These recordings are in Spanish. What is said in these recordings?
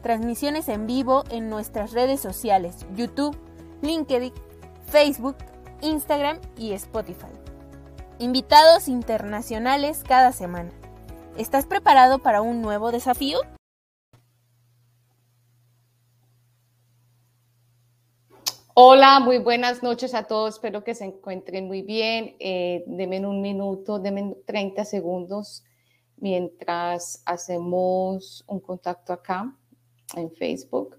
transmisiones en vivo en nuestras redes sociales, YouTube, LinkedIn, Facebook, Instagram y Spotify. Invitados internacionales cada semana. ¿Estás preparado para un nuevo desafío? Hola, muy buenas noches a todos. Espero que se encuentren muy bien. Eh, denme un minuto, denme 30 segundos mientras hacemos un contacto acá en Facebook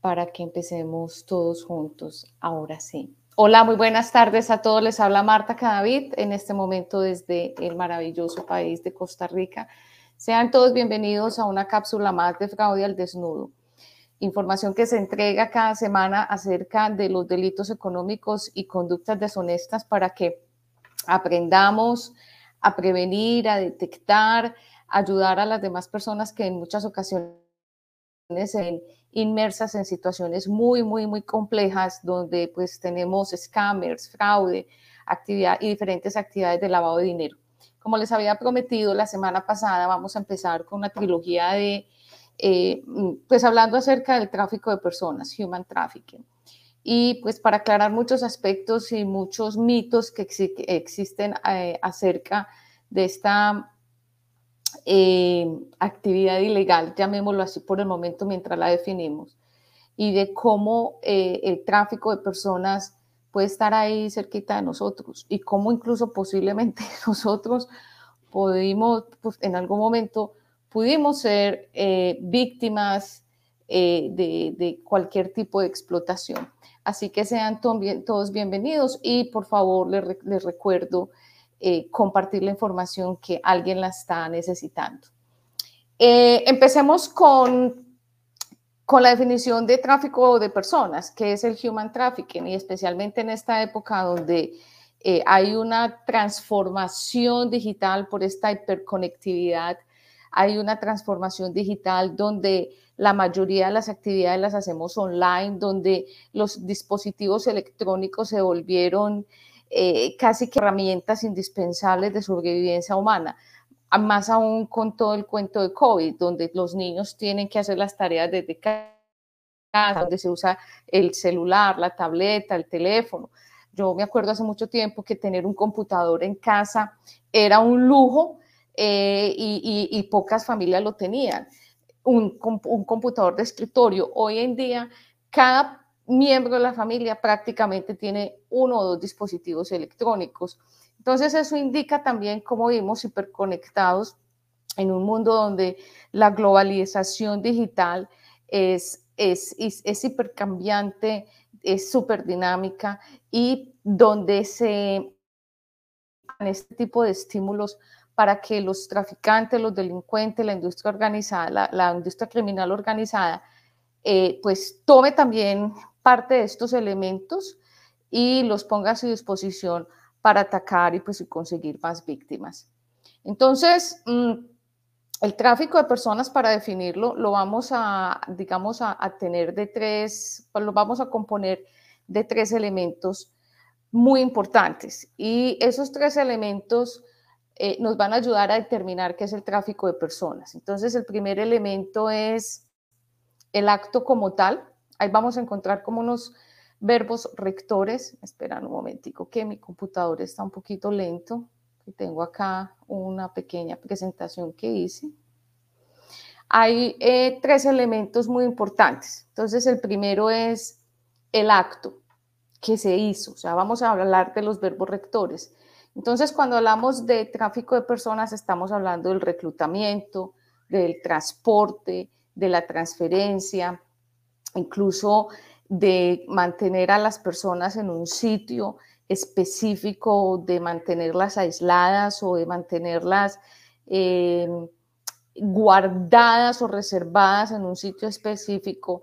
para que empecemos todos juntos. Ahora sí. Hola, muy buenas tardes a todos. Les habla Marta Cadavid en este momento desde el maravilloso país de Costa Rica. Sean todos bienvenidos a una cápsula más de Fraude al Desnudo. Información que se entrega cada semana acerca de los delitos económicos y conductas deshonestas para que aprendamos a prevenir, a detectar, ayudar a las demás personas que en muchas ocasiones se inmersas en situaciones muy, muy, muy complejas donde pues tenemos scammers, fraude, actividad y diferentes actividades de lavado de dinero. Como les había prometido la semana pasada, vamos a empezar con una trilogía de, eh, pues hablando acerca del tráfico de personas, human trafficking. Y pues para aclarar muchos aspectos y muchos mitos que existen eh, acerca de esta eh, actividad ilegal, llamémoslo así por el momento mientras la definimos, y de cómo eh, el tráfico de personas puede estar ahí cerquita de nosotros y cómo incluso posiblemente nosotros pudimos, pues, en algún momento pudimos ser eh, víctimas de, de, cualquier tipo de explotación. Así que sean todos bienvenidos y por favor les, les recuerdo eh, compartir la información que alguien la está necesitando. Eh, empecemos con, con la definición de tráfico de personas, que es el human trafficking, y especialmente en esta época donde eh, hay una transformación digital por esta hiperconectividad, hay una transformación digital donde la mayoría de las actividades las hacemos online, donde los dispositivos electrónicos se volvieron eh, casi que herramientas indispensables de sobrevivencia humana. Más aún con todo el cuento de COVID, donde los niños tienen que hacer las tareas desde casa, donde se usa el celular, la tableta, el teléfono. Yo me acuerdo hace mucho tiempo que tener un computador en casa era un lujo eh, y, pocas familias lo tenían. Un, un computador de escritorio. Hoy en día, cada miembro de la familia prácticamente tiene uno o dos dispositivos electrónicos. Entonces eso indica también cómo vivimos hiperconectados en un mundo donde la globalización digital es, es, es, hipercambiante, es súper dinámica y donde se este tipo de estímulos para que los traficantes, los delincuentes, la industria organizada, la, industria criminal organizada, eh, pues tome también parte de estos elementos y los ponga a su disposición para atacar y pues conseguir más víctimas. Entonces, mm, el tráfico de personas, para definirlo, lo vamos a, digamos, a, tener de tres, pues, lo vamos a componer de tres elementos muy importantes. Y esos tres elementos eh, nos van a ayudar a determinar qué es el tráfico de personas. Entonces, el primer elemento es el acto como tal, ahí vamos a encontrar como unos verbos rectores. Esperan un momentico que mi computador está un poquito lento. Tengo acá una pequeña presentación que hice. Hay eh, tres elementos muy importantes. Entonces, el primero es el acto que se hizo. O sea, vamos a hablar de los verbos rectores. Entonces, cuando hablamos de tráfico de personas, estamos hablando del reclutamiento, del transporte, de la transferencia, incluso de mantener a las personas en un sitio específico, de mantenerlas aisladas o de mantenerlas eh, guardadas o reservadas en un sitio específico,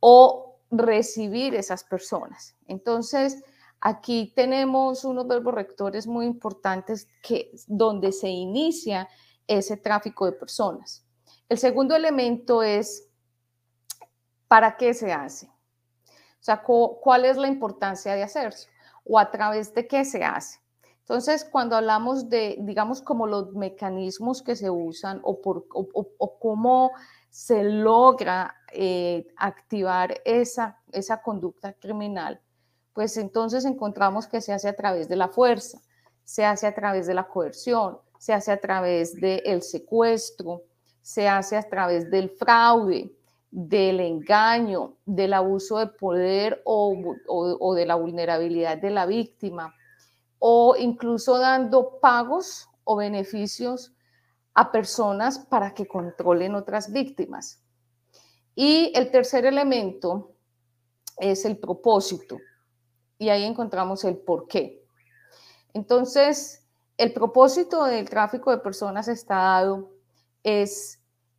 o recibir esas personas. Entonces, aquí tenemos unos verbos rectores muy importantes que, donde se inicia ese tráfico de personas. El segundo elemento es, ¿para qué se hace? O sea, ¿cuál es la importancia de hacerse? ¿O a través de qué se hace? Entonces, cuando hablamos de, digamos, como los mecanismos que se usan o, por, o, cómo se logra eh, activar esa, esa conducta criminal, pues entonces encontramos que se hace a través de la fuerza, se hace a través de la coerción, se hace a través del secuestro, se hace a través del fraude, del engaño, del abuso de poder o, o de la vulnerabilidad de la víctima o incluso dando pagos o beneficios a personas para que controlen otras víctimas. Y el tercer elemento es el propósito. Y ahí encontramos el por qué. Entonces, el propósito del tráfico de personas está dado es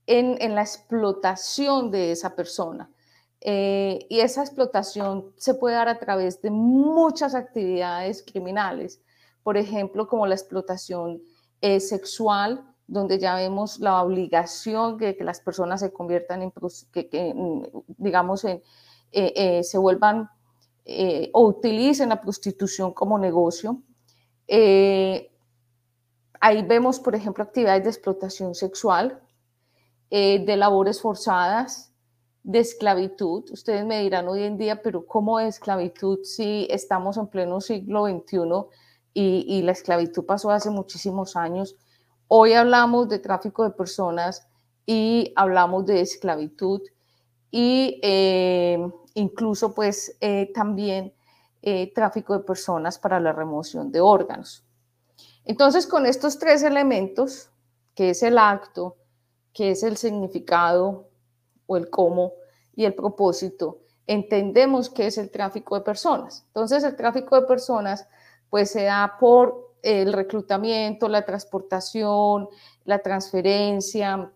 en, la explotación de esa persona. Eh, y esa explotación se puede dar a través de muchas actividades criminales, por ejemplo, como la explotación eh, sexual, donde ya vemos la obligación de que las personas se conviertan en, que, mm, digamos, en, eh, se vuelvan o utilicen la prostitución como negocio. ahí vemos, por ejemplo, actividades de explotación sexual, de labores forzadas, de esclavitud. Ustedes me dirán hoy en día, pero ¿cómo es esclavitud si estamos en pleno siglo XXI y, la esclavitud pasó hace muchísimos años? Hoy hablamos de tráfico de personas y hablamos de esclavitud y eh, incluso pues eh, también eh, tráfico de personas para la remoción de órganos. Entonces con estos tres elementos, que es el acto, que es el significado o el cómo y el propósito, entendemos que es el tráfico de personas. Entonces, el tráfico de personas pues se da por el reclutamiento, la transportación, la transferencia,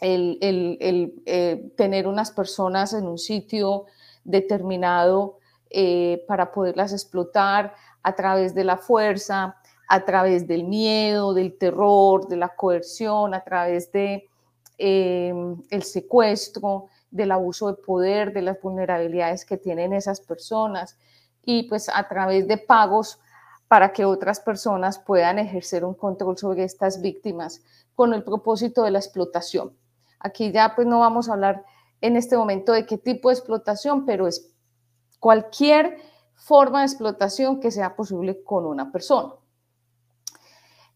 el, eh, tener unas personas en un sitio determinado eh, para poderlas explotar a través de la fuerza, a través del miedo, del terror, de la coerción, a través de Em, el secuestro, del abuso de poder, de las vulnerabilidades que tienen esas personas y pues a través de pagos para que otras personas puedan ejercer un control sobre estas víctimas con el propósito de la explotación. Aquí ya pues no vamos a hablar en este momento de qué tipo de explotación, pero es cualquier forma de explotación que sea posible con una persona.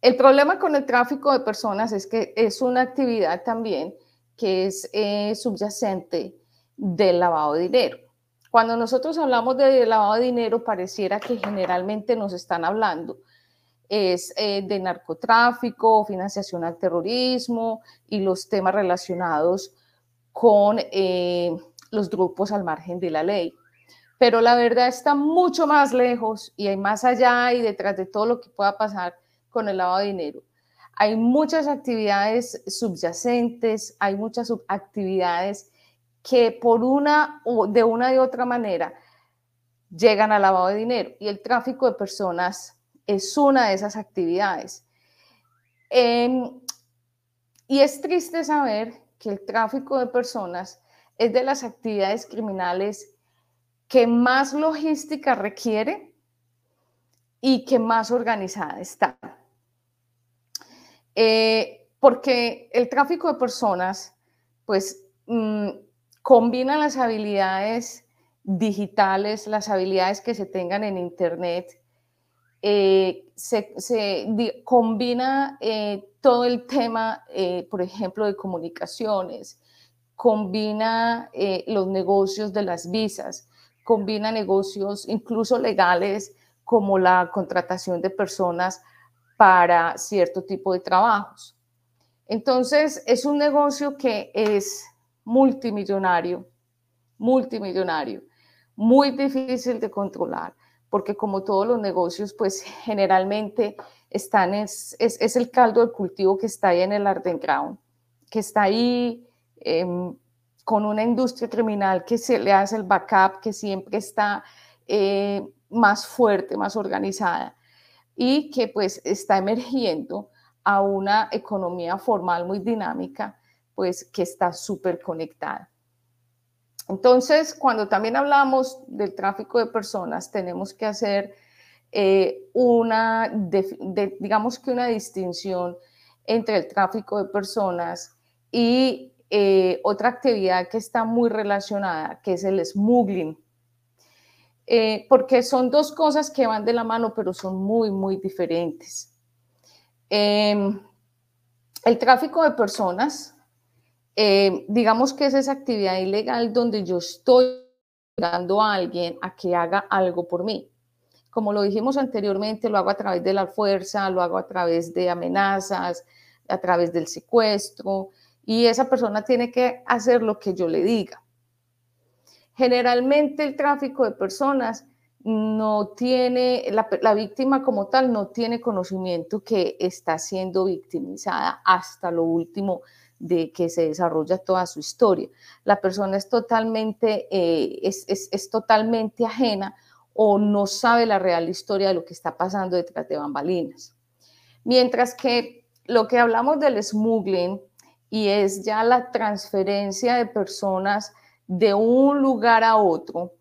El problema con el tráfico de personas es que es una actividad también que es eh, subyacente del lavado de dinero. Cuando nosotros hablamos de lavado de dinero, pareciera que generalmente nos están hablando es eh, de narcotráfico, financiación al terrorismo y los temas relacionados con eh, los grupos al margen de la ley. Pero la verdad está mucho más lejos y hay más allá y detrás de todo lo que pueda pasar con el lavado de dinero. Hay muchas actividades subyacentes, hay muchas actividades que por una o de una y otra manera llegan al lavado de dinero y el tráfico de personas es una de esas actividades. Em, y es triste saber que el tráfico de personas es de las actividades criminales que más logística requiere y que más organizada está. Eh, porque el tráfico de personas, pues, mm, combina las habilidades digitales, las habilidades que se tengan en Internet, eh, se, combina eh, todo el tema, por ejemplo, de comunicaciones, combina los negocios de las visas, combina negocios incluso legales como la contratación de personas para cierto tipo de trabajos. Entonces, es un negocio que es multimillonario, multimillonario, muy difícil de controlar, porque como todos los negocios, pues generalmente están, es, es, el caldo de cultivo que está ahí en el Arden Ground, que está ahí em, con una industria criminal que se le hace el backup, que siempre está eh, más fuerte, más organizada y que pues está emergiendo a una economía formal muy dinámica, pues que está súper conectada. Entonces, cuando también hablamos del tráfico de personas, tenemos que hacer eh, una, digamos que una distinción entre el tráfico de personas y eh, otra actividad que está muy relacionada, que es el smuggling, eh, porque son dos cosas que van de la mano, pero son muy, muy diferentes. Em, el tráfico de personas, em, digamos que es esa actividad ilegal donde yo estoy dando a alguien a que haga algo por mí. Como lo dijimos anteriormente, lo hago a través de la fuerza, lo hago a través de amenazas, a través del secuestro, y esa persona tiene que hacer lo que yo le diga. Generalmente el tráfico de personas no tiene, la, víctima como tal no tiene conocimiento que está siendo victimizada hasta lo último de que se desarrolla toda su historia. La persona es totalmente, eh, es, es totalmente ajena o no sabe la real historia de lo que está pasando detrás de bambalinas. Mientras que lo que hablamos del smuggling y es ya la transferencia de personas de un lugar a otro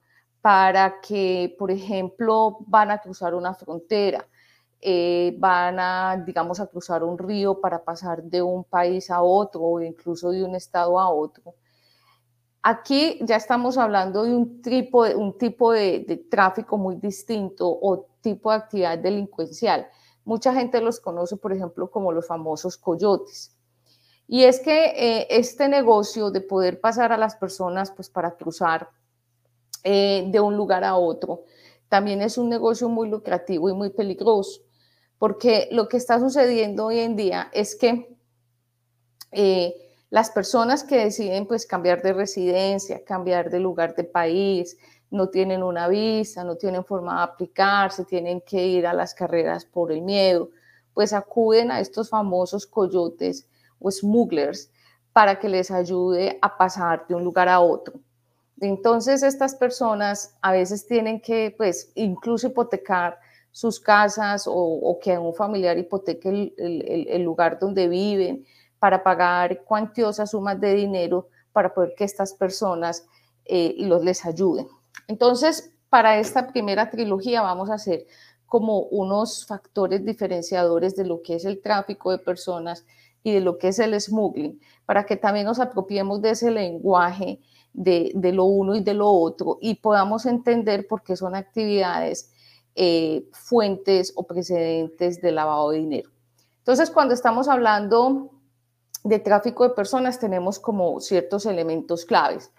para que, por ejemplo, van a cruzar una frontera, eh, van a, digamos, a cruzar un río para pasar de un país a otro o incluso de un estado a otro. Aquí ya estamos hablando de un tipo de, un tipo de, tráfico muy distinto o tipo de actividad delincuencial. Mucha gente los conoce, por ejemplo, como los famosos coyotes. Y es que eh, este negocio de poder pasar a las personas pues, para cruzar eh, de un lugar a otro también es un negocio muy lucrativo y muy peligroso, porque lo que está sucediendo hoy en día es que eh, las personas que deciden pues cambiar de residencia, cambiar de lugar de país, no tienen una visa, no tienen forma de aplicarse, tienen que ir a las carreras por el miedo, pues acuden a estos famosos coyotes o smugglers para que les ayude a pasar de un lugar a otro. Entonces estas personas a veces tienen que, pues, incluso hipotecar sus casas o, que un familiar hipoteque el, lugar donde viven para pagar cuantiosas sumas de dinero para poder que estas personas eh, los, les ayuden. Entonces, para esta primera trilogía vamos a hacer como unos factores diferenciadores de lo que es el tráfico de personas y de lo que es el smuggling, para que también nos apropiemos de ese lenguaje de, lo uno y de lo otro y podamos entender por qué son actividades eh, fuentes o precedentes de lavado de dinero. Entonces, cuando estamos hablando de tráfico de personas, tenemos como ciertos elementos claves.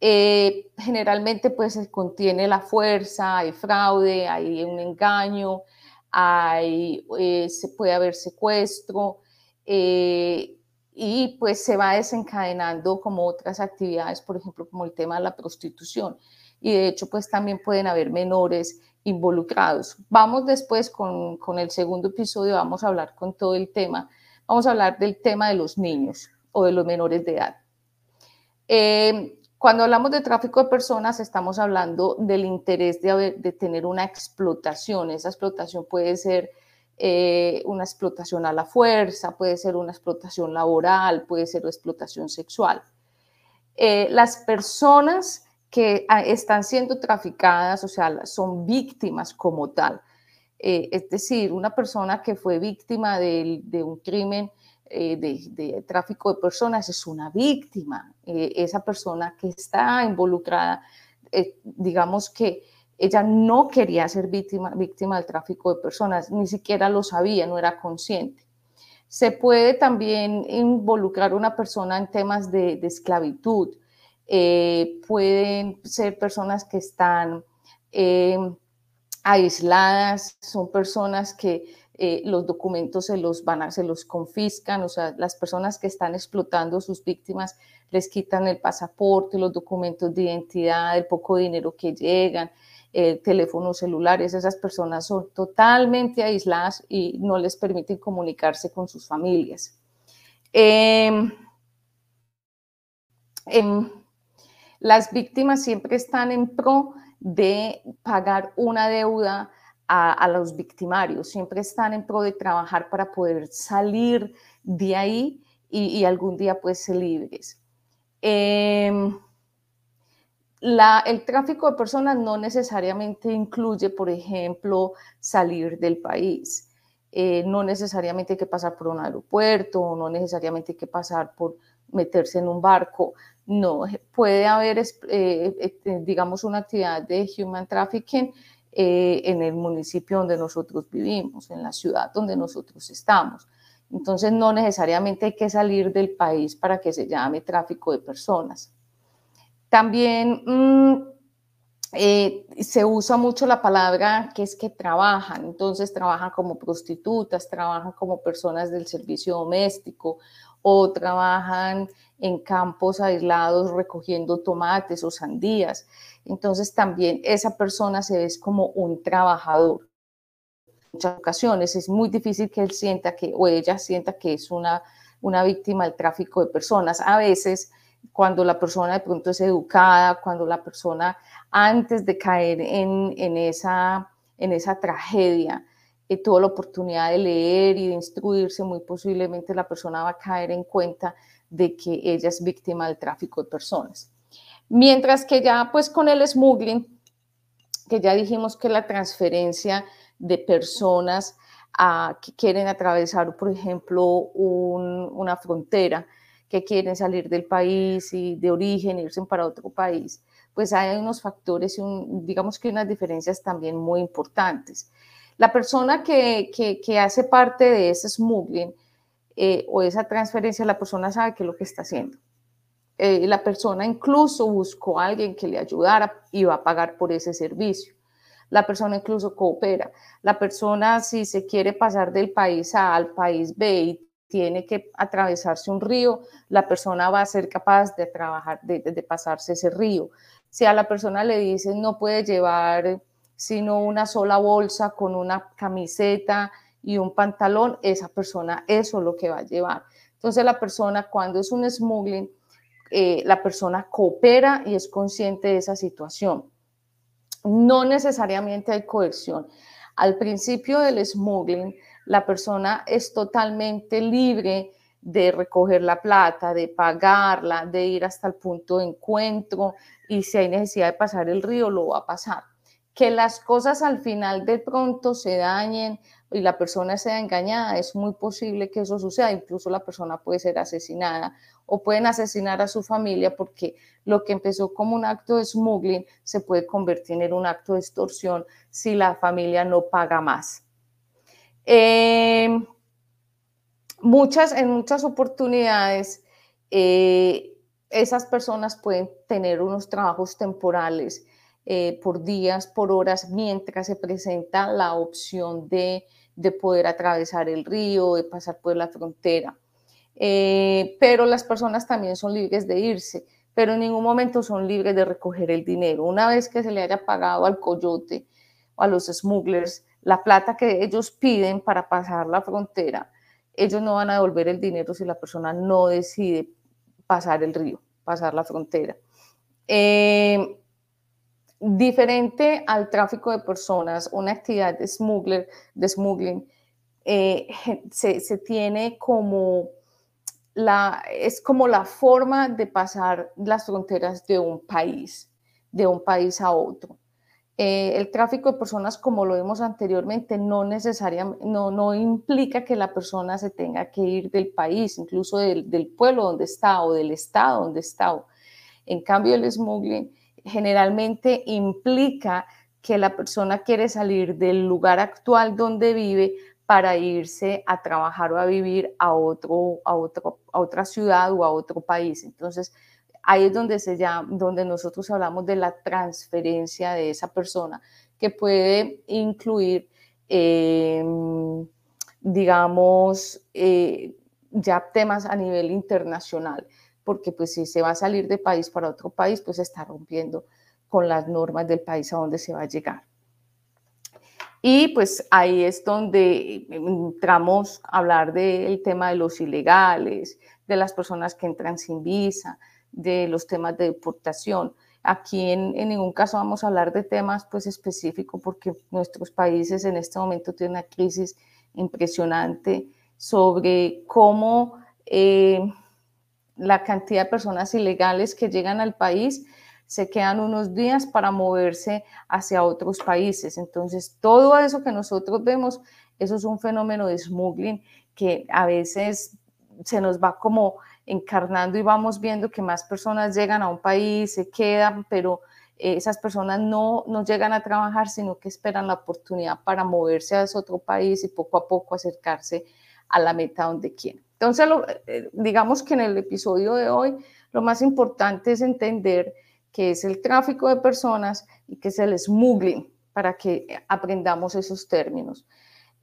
Eh, generalmente, pues, contiene la fuerza, hay fraude, hay un engaño, hay, eh, se puede haber secuestro, eh, y pues se va desencadenando como otras actividades, por ejemplo, como el tema de la prostitución. Y de hecho, pues también pueden haber menores involucrados. Vamos después con, con el segundo episodio, vamos a hablar con todo el tema, vamos a hablar del tema de los niños o de los menores de edad. Eh, cuando hablamos de tráfico de personas, estamos hablando del interés de, de tener una explotación. Esa explotación puede ser eh, una explotación a la fuerza, puede ser una explotación laboral, puede ser una explotación sexual. Eh, las personas que ah, están siendo traficadas, o sea, son víctimas como tal. Eh, es decir, una persona que fue víctima de, un crimen de, de, tráfico de personas es una víctima. esa persona que está involucrada, digamos que ella no quería ser víctima, víctima del tráfico de personas, ni siquiera lo sabía, no era consciente. Se puede también involucrar una persona en temas de, esclavitud. Eh, pueden ser personas que están eh, aisladas, son personas que eh, los documentos se los van a, se los confiscan, o sea, las personas que están explotando a sus víctimas les quitan el pasaporte, los documentos de identidad, el poco dinero que llegan, eh, teléfonos celulares, esas personas son totalmente aisladas y no les permiten comunicarse con sus familias. Em, Em, las víctimas siempre están en pro de pagar una deuda a, los victimarios, siempre están en pro de trabajar para poder salir de ahí y, algún día pues ser libres. Em, el tráfico de personas no necesariamente incluye, por ejemplo, salir del país. Eh, no necesariamente hay que pasar por un aeropuerto, no necesariamente hay que pasar por meterse en un barco. No, puede haber, eh, eh, digamos, una actividad de human trafficking en el municipio donde nosotros vivimos, en la ciudad donde nosotros estamos. Entonces, no necesariamente hay que salir del país para que se llame tráfico de personas. También mm, eh, se usa mucho la palabra que es que trabajan, entonces trabajan como prostitutas, trabajan como personas del servicio doméstico o trabajan en campos aislados recogiendo tomates o sandías. Entonces también esa persona se ve como un trabajador. En muchas ocasiones es muy difícil que él sienta que o ella sienta que es una, una víctima del tráfico de personas. A veces cuando la persona de pronto es educada, cuando la persona antes de caer en, en, esa, en esa tragedia eh, tuvo la oportunidad de leer y de instruirse, muy posiblemente la persona va a caer en cuenta de que ella es víctima del tráfico de personas. Mientras que ya pues con el smuggling, que ya dijimos que la transferencia de personas a, que quieren atravesar, por ejemplo, una frontera, que quieren salir del país y de origen, irse para otro país, pues hay unos factores y digamos que unas diferencias también muy importantes. La persona que, que, hace parte de ese smuggling eh, o esa transferencia, la persona sabe qué es lo que está haciendo. Eh, la persona incluso buscó a alguien que le ayudara y va a pagar por ese servicio. La persona incluso coopera. La persona si se quiere pasar del país A al país B y tiene que atravesarse un río, la persona va a ser capaz de trabajar, de, pasarse ese río. Si a la persona le dicen no puede llevar sino una sola bolsa con una camiseta y un pantalón, esa persona eso es lo que va a llevar. Entonces la persona cuando es un smuggling, eh, la persona coopera y es consciente de esa situación. No necesariamente hay coerción. Al principio del smuggling, la persona es totalmente libre de recoger la plata, de pagarla, de ir hasta el punto de encuentro y si hay necesidad de pasar el río, lo va a pasar. Que las cosas al final de pronto se dañen y la persona sea engañada, es muy posible que eso suceda, incluso la persona puede ser asesinada o pueden asesinar a su familia porque lo que empezó como un acto de smuggling se puede convertir en un acto de extorsión si la familia no paga más. Eh, muchas, en muchas oportunidades, eh, esas personas pueden tener unos trabajos temporales eh, por días, por horas, mientras se presenta la opción de, de poder atravesar el río, de pasar por la frontera. pero las personas también son libres de irse, pero en ningún momento son libres de recoger el dinero. Una vez que se le haya pagado al coyote o a los smugglers, la plata que ellos piden para pasar la frontera, ellos no van a devolver el dinero si la persona no decide pasar el río, pasar la frontera. Eh, diferente al tráfico de personas, una actividad de, smuggler, de smuggling eh, se, se, tiene como la, es como la forma de pasar las fronteras de un país, de un país a otro. Eh, el tráfico de personas, como lo vimos anteriormente, no necesariamente, no, implica que la persona se tenga que ir del país, incluso del, pueblo donde está o del estado donde está. En cambio, el smuggling generalmente implica que la persona quiere salir del lugar actual donde vive para irse a trabajar o a vivir a, a, otro, a otra ciudad o a otro país. Entonces, ahí es donde, se llama, donde nosotros hablamos de la transferencia de esa persona, que puede incluir, em, digamos, eh, ya temas a nivel internacional, porque pues si se va a salir de país para otro país, pues está rompiendo con las normas del país a donde se va a llegar. Y pues ahí es donde entramos a hablar del tema de los ilegales, de las personas que entran sin visa, de los temas de deportación. Aquí en, ningún caso vamos a hablar de temas pues específicos porque nuestros países en este momento tienen una crisis impresionante sobre cómo eh, la cantidad de personas ilegales que llegan al país se quedan unos días para moverse hacia otros países. Entonces, todo eso que nosotros vemos, eso es un fenómeno de smuggling que a veces se nos va como encarnando y vamos viendo que más personas llegan a un país, se quedan, pero eh, esas personas no, no llegan a trabajar, sino que esperan la oportunidad para moverse a ese otro país y poco a poco acercarse a la meta donde quieren. Entonces, eh, digamos que en el episodio de hoy, lo más importante es entender qué es el tráfico de personas y qué es el smuggling, para que aprendamos esos términos.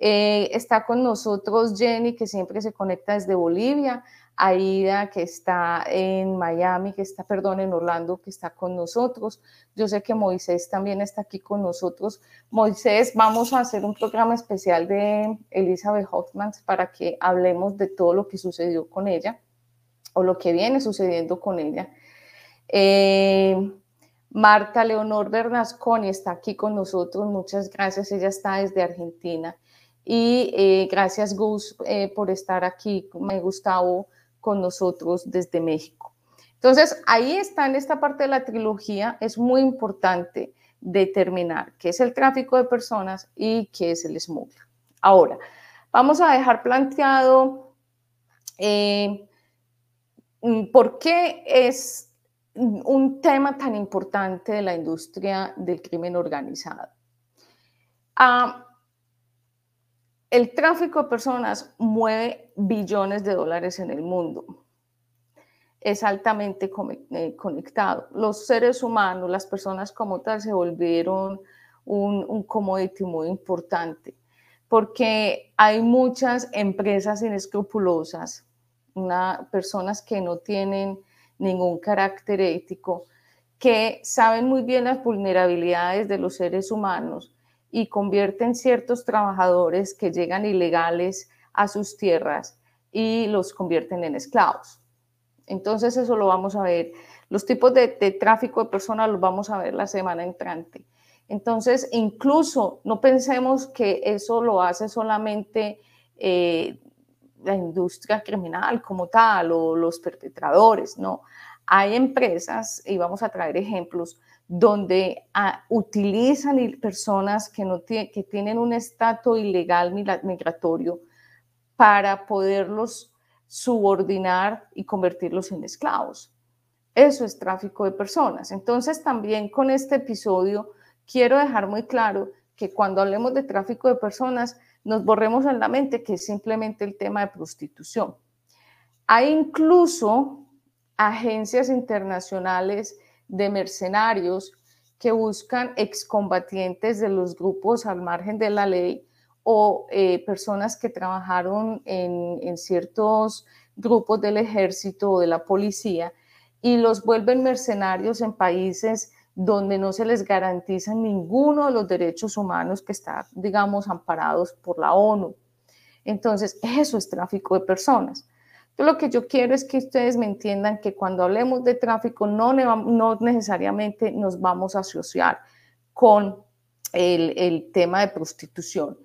Eh, está con nosotros Jenny, que siempre se conecta desde Bolivia. Aida, que está en Miami, que está, perdón, en Orlando, que está con nosotros. Yo sé que Moisés también está aquí con nosotros. Moisés, vamos a hacer un programa especial de Elizabeth Hoffman para que hablemos de todo lo que sucedió con ella o lo que viene sucediendo con ella. Eh, Marta Leonor Bernasconi está aquí con nosotros. Muchas gracias. Ella está desde Argentina. Y eh, gracias, Gus, eh, por estar aquí. Gustavo con nosotros desde México. Entonces, ahí está en esta parte de la trilogía, es muy importante determinar qué es el tráfico de personas y qué es el smuggling. Ahora, vamos a dejar planteado eh, por qué es un tema tan importante de la industria del crimen organizado. Ah, el tráfico de personas mueve billones de dólares en el mundo. Es altamente eh, conectado. Los seres humanos, las personas como tal, se volvieron un, un commodity muy importante porque hay muchas empresas inescrupulosas, una, personas que no tienen ningún carácter ético, que saben muy bien las vulnerabilidades de los seres humanos y convierten ciertos trabajadores que llegan ilegales a sus tierras y los convierten en esclavos. Entonces eso lo vamos a ver. Los tipos de, tráfico de personas los vamos a ver la semana entrante. Entonces, incluso no pensemos que eso lo hace solamente eh, la industria criminal como tal o los perpetradores, no. Hay empresas, y vamos a traer ejemplos, donde ah, utilizan personas que, no que tienen un estatus ilegal migratorio para poderlos subordinar y convertirlos en esclavos. Eso es tráfico de personas. Entonces también con este episodio quiero dejar muy claro que cuando hablemos de tráfico de personas nos borremos en la mente que es simplemente el tema de prostitución. Hay incluso agencias internacionales de mercenarios que buscan excombatientes de los grupos al margen de la ley o eh, personas que trabajaron en, en ciertos grupos del ejército o de la policía y los vuelven mercenarios en países donde no se les garantiza ninguno de los derechos humanos que están, digamos, amparados por la ONU. Entonces, eso es tráfico de personas lo que yo quiero es que ustedes me entiendan que cuando hablemos de tráfico no, no necesariamente nos vamos a asociar con el, el tema de prostitución.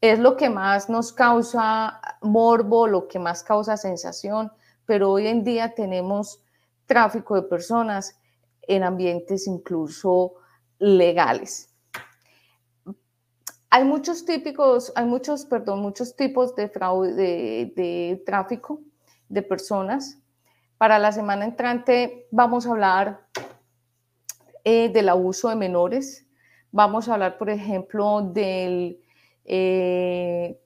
Es lo que más nos causa morbo, lo que más causa sensación, pero hoy en día tenemos tráfico de personas en ambientes incluso legales. Hay muchos típicos, hay muchos, perdón, muchos tipos de fraude, de, de tráfico de personas. Para la semana entrante vamos a hablar eh, del abuso de menores. Vamos a hablar, por ejemplo, del, eh,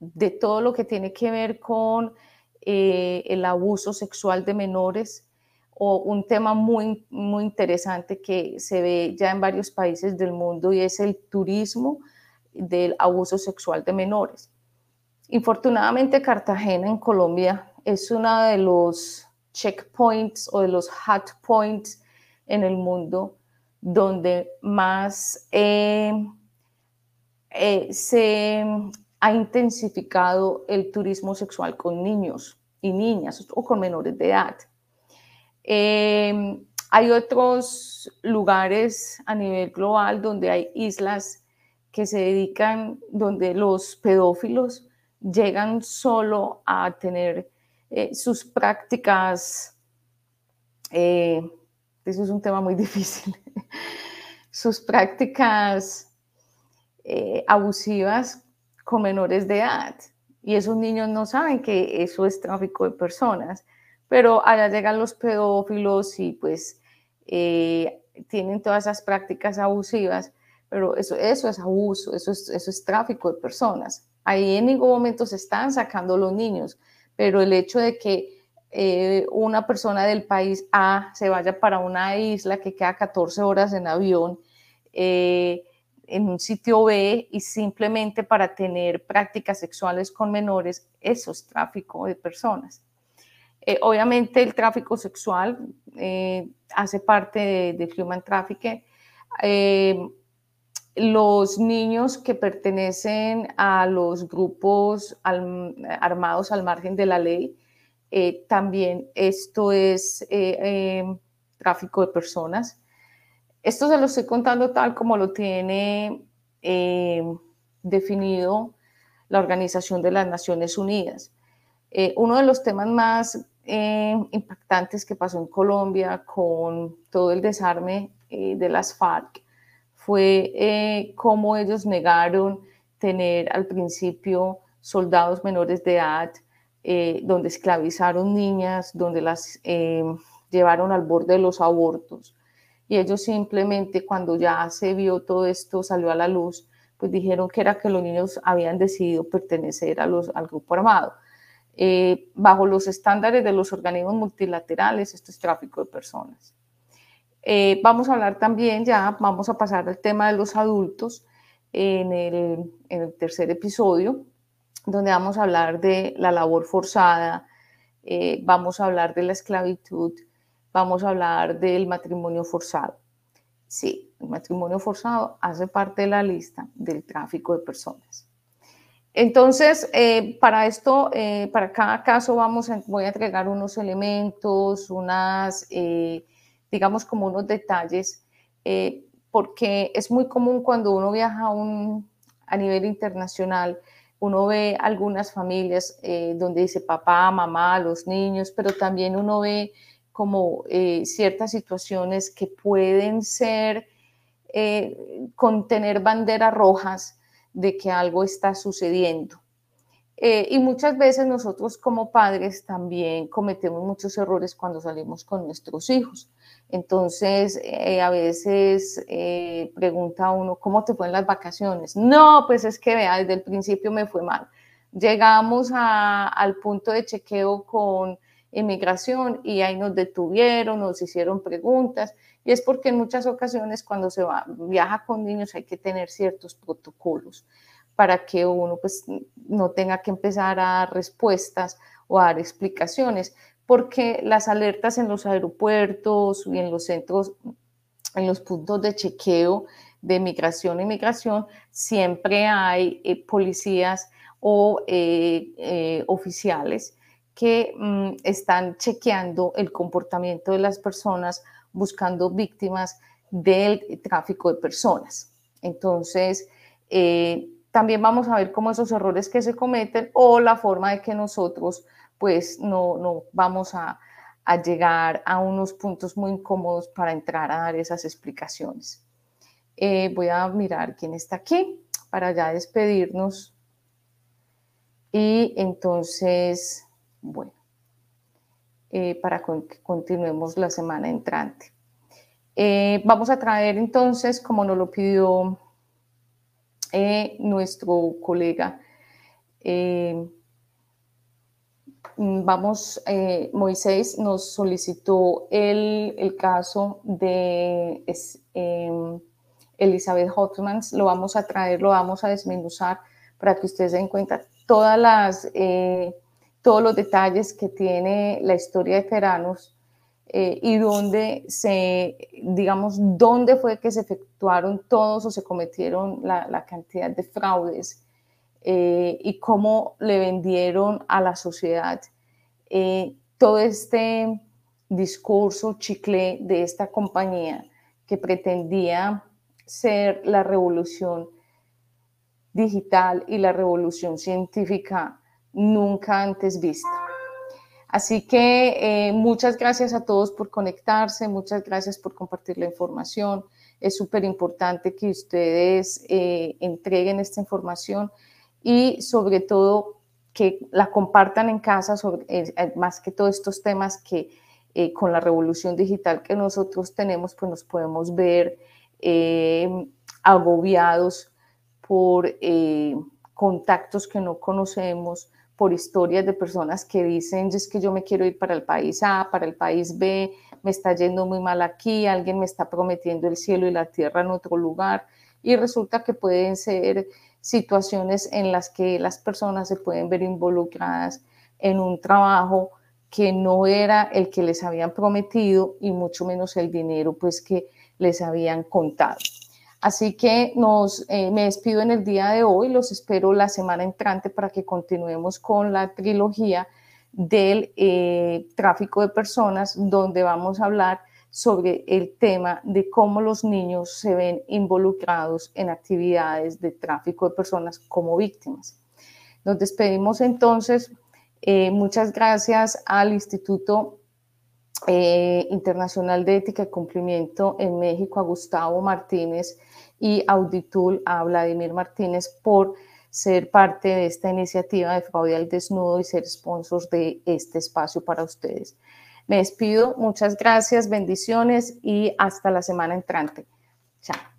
de todo lo que tiene que ver con eh, el abuso sexual de menores o un tema muy, muy interesante que se ve ya en varios países del mundo y es el turismo del abuso sexual de menores. Infortunadamente, Cartagena en Colombia es uno de los checkpoints o de los hot points en el mundo donde más eh, eh, se ha intensificado el turismo sexual con niños y niñas o con menores de edad. Em, hay otros lugares a nivel global donde hay islas que se dedican, donde los pedófilos llegan solo a tener eh, sus prácticas, eh, eso es un tema muy difícil, sus prácticas eh, abusivas con menores de edad. Y esos niños no saben que eso es tráfico de personas, pero allá llegan los pedófilos y pues tienen todas esas prácticas abusivas, pero eso, eso es abuso, eso es, eso es tráfico de personas. Ahí en ningún momento se están sacando los niños, pero el hecho de que eh, una persona del país A se vaya para una isla que queda 14 horas en avión, eh, en un sitio B y simplemente para tener prácticas sexuales con menores, eso es tráfico de personas. Eh, obviamente el tráfico sexual hace parte de, de human trafficking los niños que pertenecen a los grupos armados al margen de la ley, eh, también esto es eh, eh, tráfico de personas. Esto se lo estoy contando tal como lo tiene definido la Organización de las Naciones Unidas. uno de los temas más impactantes que pasó en Colombia con todo el desarme de las FARC fue eh, cómo ellos negaron tener al principio soldados menores de edad, eh, donde esclavizaron niñas, donde las eh, llevaron al borde de los abortos. Y ellos simplemente cuando ya se vio todo esto, salió a la luz, pues dijeron que era que los niños habían decidido pertenecer a los, al grupo armado. bajo los estándares de los organismos multilaterales, esto es tráfico de personas. Eh, vamos a hablar también, ya vamos a pasar al tema de los adultos en el, tercer episodio, donde vamos a hablar de la labor forzada, eh, vamos a hablar de la esclavitud, vamos a hablar del matrimonio forzado. Sí, el matrimonio forzado hace parte de la lista del tráfico de personas. Entonces, eh, para esto, para cada caso vamos voy a entregar unos elementos, unas digamos, como unos detalles, eh, porque es muy común cuando uno viaja a, un, a nivel internacional, uno ve algunas familias eh, donde dice papá, mamá, los niños, pero también uno ve como eh, ciertas situaciones que pueden ser, contener banderas rojas de que algo está sucediendo. Y muchas veces nosotros como padres también cometemos muchos errores cuando salimos con nuestros hijos. Entonces, eh, a veces eh, pregunta uno, ¿cómo te fue en las vacaciones? No, pues es que vea, desde el principio me fue mal. Llegamos al punto de chequeo con inmigración y ahí nos detuvieron, nos hicieron preguntas. Y es porque en muchas ocasiones cuando se va, viaja con niños hay que tener ciertos protocolos para que uno pues no tenga que empezar a dar respuestas o a dar explicaciones, porque las alertas en los aeropuertos y en los centros, en los puntos de chequeo de migración e inmigración, siempre hay eh, policías o eh, eh, oficiales que mm, están chequeando el comportamiento de las personas, buscando víctimas del tráfico de personas. Entonces, también vamos a ver cómo esos errores que se cometen o la forma de que nosotros pues no, no vamos a, a llegar a unos puntos muy incómodos para entrar a dar esas explicaciones. Eh, voy a mirar quién está aquí para ya despedirnos. Y entonces, bueno, eh, para que continuemos la semana entrante. Eh, vamos a traer entonces, como nos lo pidió nuestro colega. Eh, vamos, eh, Moisés nos solicitó el, el caso de em, Elizabeth Hotmans, lo vamos a traer, lo vamos a desmenuzar para que ustedes den cuenta todas las, todos los detalles que tiene la historia de Teranos eh, y dónde se, digamos, dónde fue que se efectuaron todos o se cometieron la, cantidad de fraudes eh, y cómo le vendieron a la sociedad eh, todo este discurso chicle de esta compañía que pretendía ser la revolución digital y la revolución científica nunca antes vista. Así que eh, muchas gracias a todos por conectarse, muchas gracias por compartir la información. Es súper importante que ustedes entreguen esta información y sobre todo que la compartan en casa, sobre, eh, más que todos estos temas que con la revolución digital que nosotros tenemos, pues nos podemos ver agobiados por contactos que no conocemos, por historias de personas que dicen, es que yo me quiero ir para el país A, para el país B, me está yendo muy mal aquí, alguien me está prometiendo el cielo y la tierra en otro lugar. Y resulta que pueden ser situaciones en las que las personas se pueden ver involucradas en un trabajo que no era el que les habían prometido y mucho menos el dinero pues que les habían contado. Así que nos, eh, me despido en el día de hoy, los espero la semana entrante para que continuemos con la trilogía del eh, tráfico de personas, donde vamos a hablar sobre el tema de cómo los niños se ven involucrados en actividades de tráfico de personas como víctimas. Nos despedimos entonces. Eh, muchas gracias al Instituto Internacional de Ética y Cumplimiento en México, a Gustavo Martínez y Auditul a Vladimir Martínez por ser parte de esta iniciativa de Fraude al Desnudo y ser sponsors de este espacio para ustedes. Me despido, muchas gracias, bendiciones y hasta la semana entrante. Chao.